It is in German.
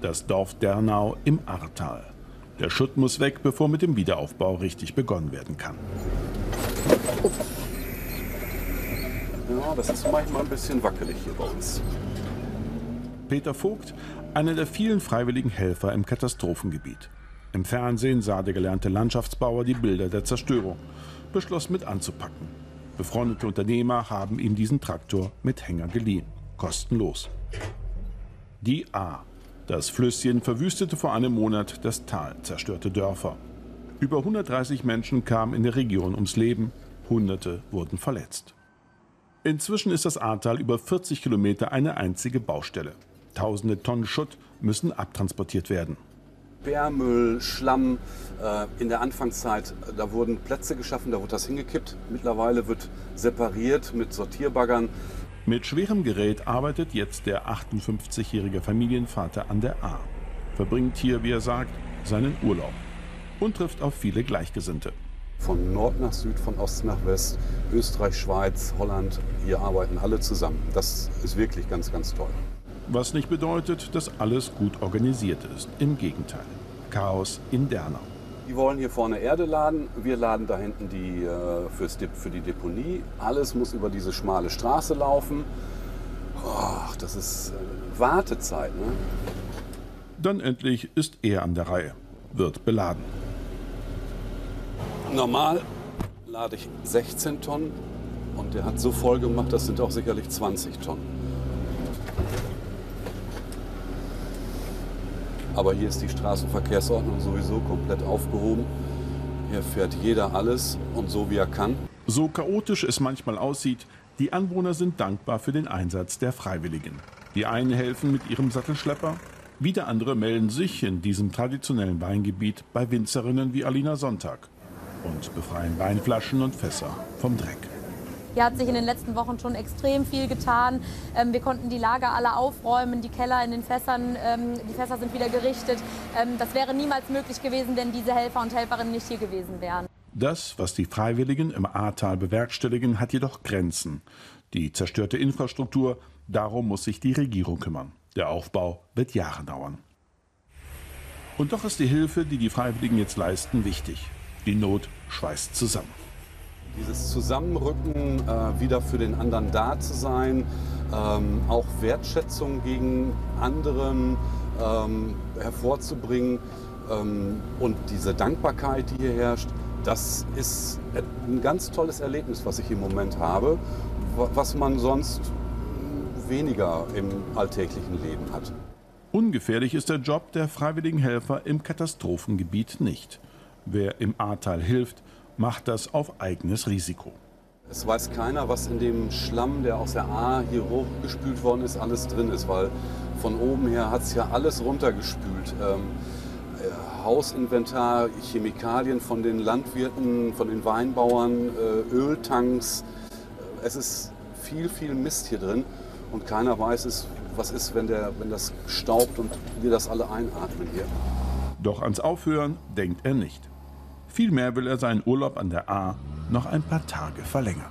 das Dorf Dernau im Ahrtal. Der Schutt muss weg, bevor mit dem Wiederaufbau richtig begonnen werden kann. Ja, das ist manchmal ein bisschen wackelig hier bei uns. Peter Vogt, einer der vielen freiwilligen Helfer im Katastrophengebiet. Im Fernsehen sah der gelernte Landschaftsbauer die Bilder der Zerstörung, beschloss mit anzupacken. Befreundete Unternehmer haben ihm diesen Traktor mit Hänger geliehen, kostenlos. Die A. Das Flüsschen verwüstete vor einem Monat das Tal, zerstörte Dörfer. Über 130 Menschen kamen in der Region ums Leben, Hunderte wurden verletzt. Inzwischen ist das Ahrtal über 40 Kilometer eine einzige Baustelle. Tausende Tonnen Schutt müssen abtransportiert werden. Bärmüll, Schlamm. Äh, in der Anfangszeit, da wurden Plätze geschaffen, da wurde das hingekippt. Mittlerweile wird separiert mit Sortierbaggern. Mit schwerem Gerät arbeitet jetzt der 58-jährige Familienvater an der A. Verbringt hier, wie er sagt, seinen Urlaub und trifft auf viele Gleichgesinnte. Von Nord nach Süd, von Ost nach West, Österreich, Schweiz, Holland, hier arbeiten alle zusammen. Das ist wirklich ganz, ganz toll. Was nicht bedeutet, dass alles gut organisiert ist. Im Gegenteil. Chaos in Dernau. Die wollen hier vorne Erde laden, wir laden da hinten die, äh, fürs, für die Deponie. Alles muss über diese schmale Straße laufen. Och, das ist äh, Wartezeit. Ne? Dann endlich ist er an der Reihe, wird beladen. Normal lade ich 16 Tonnen und der hat so voll gemacht, das sind auch sicherlich 20 Tonnen. Aber hier ist die Straßenverkehrsordnung sowieso komplett aufgehoben. Hier fährt jeder alles und so wie er kann. So chaotisch es manchmal aussieht, die Anwohner sind dankbar für den Einsatz der Freiwilligen. Die einen helfen mit ihrem Sattelschlepper, wieder andere melden sich in diesem traditionellen Weingebiet bei Winzerinnen wie Alina Sonntag und befreien Weinflaschen und Fässer vom Dreck. Hier hat sich in den letzten Wochen schon extrem viel getan. Ähm, wir konnten die Lager alle aufräumen, die Keller in den Fässern, ähm, die Fässer sind wieder gerichtet. Ähm, das wäre niemals möglich gewesen, wenn diese Helfer und Helferinnen nicht hier gewesen wären. Das, was die Freiwilligen im Ahrtal bewerkstelligen, hat jedoch Grenzen. Die zerstörte Infrastruktur, darum muss sich die Regierung kümmern. Der Aufbau wird Jahre dauern. Und doch ist die Hilfe, die die Freiwilligen jetzt leisten, wichtig. Die Not schweißt zusammen. Dieses Zusammenrücken, äh, wieder für den anderen da zu sein, ähm, auch Wertschätzung gegen anderen ähm, hervorzubringen ähm, und diese Dankbarkeit, die hier herrscht, das ist ein ganz tolles Erlebnis, was ich im Moment habe, was man sonst weniger im alltäglichen Leben hat. Ungefährlich ist der Job der freiwilligen Helfer im Katastrophengebiet nicht. Wer im Ahrtal hilft, macht das auf eigenes Risiko. Es weiß keiner, was in dem Schlamm, der aus der A hier hochgespült worden ist, alles drin ist, weil von oben her hat es ja alles runtergespült. Ähm, äh, Hausinventar, Chemikalien von den Landwirten, von den Weinbauern, äh, Öltanks. Es ist viel, viel Mist hier drin und keiner weiß es, was ist, wenn, der, wenn das staubt und wir das alle einatmen hier. Doch ans Aufhören denkt er nicht. Vielmehr will er seinen Urlaub an der A noch ein paar Tage verlängern.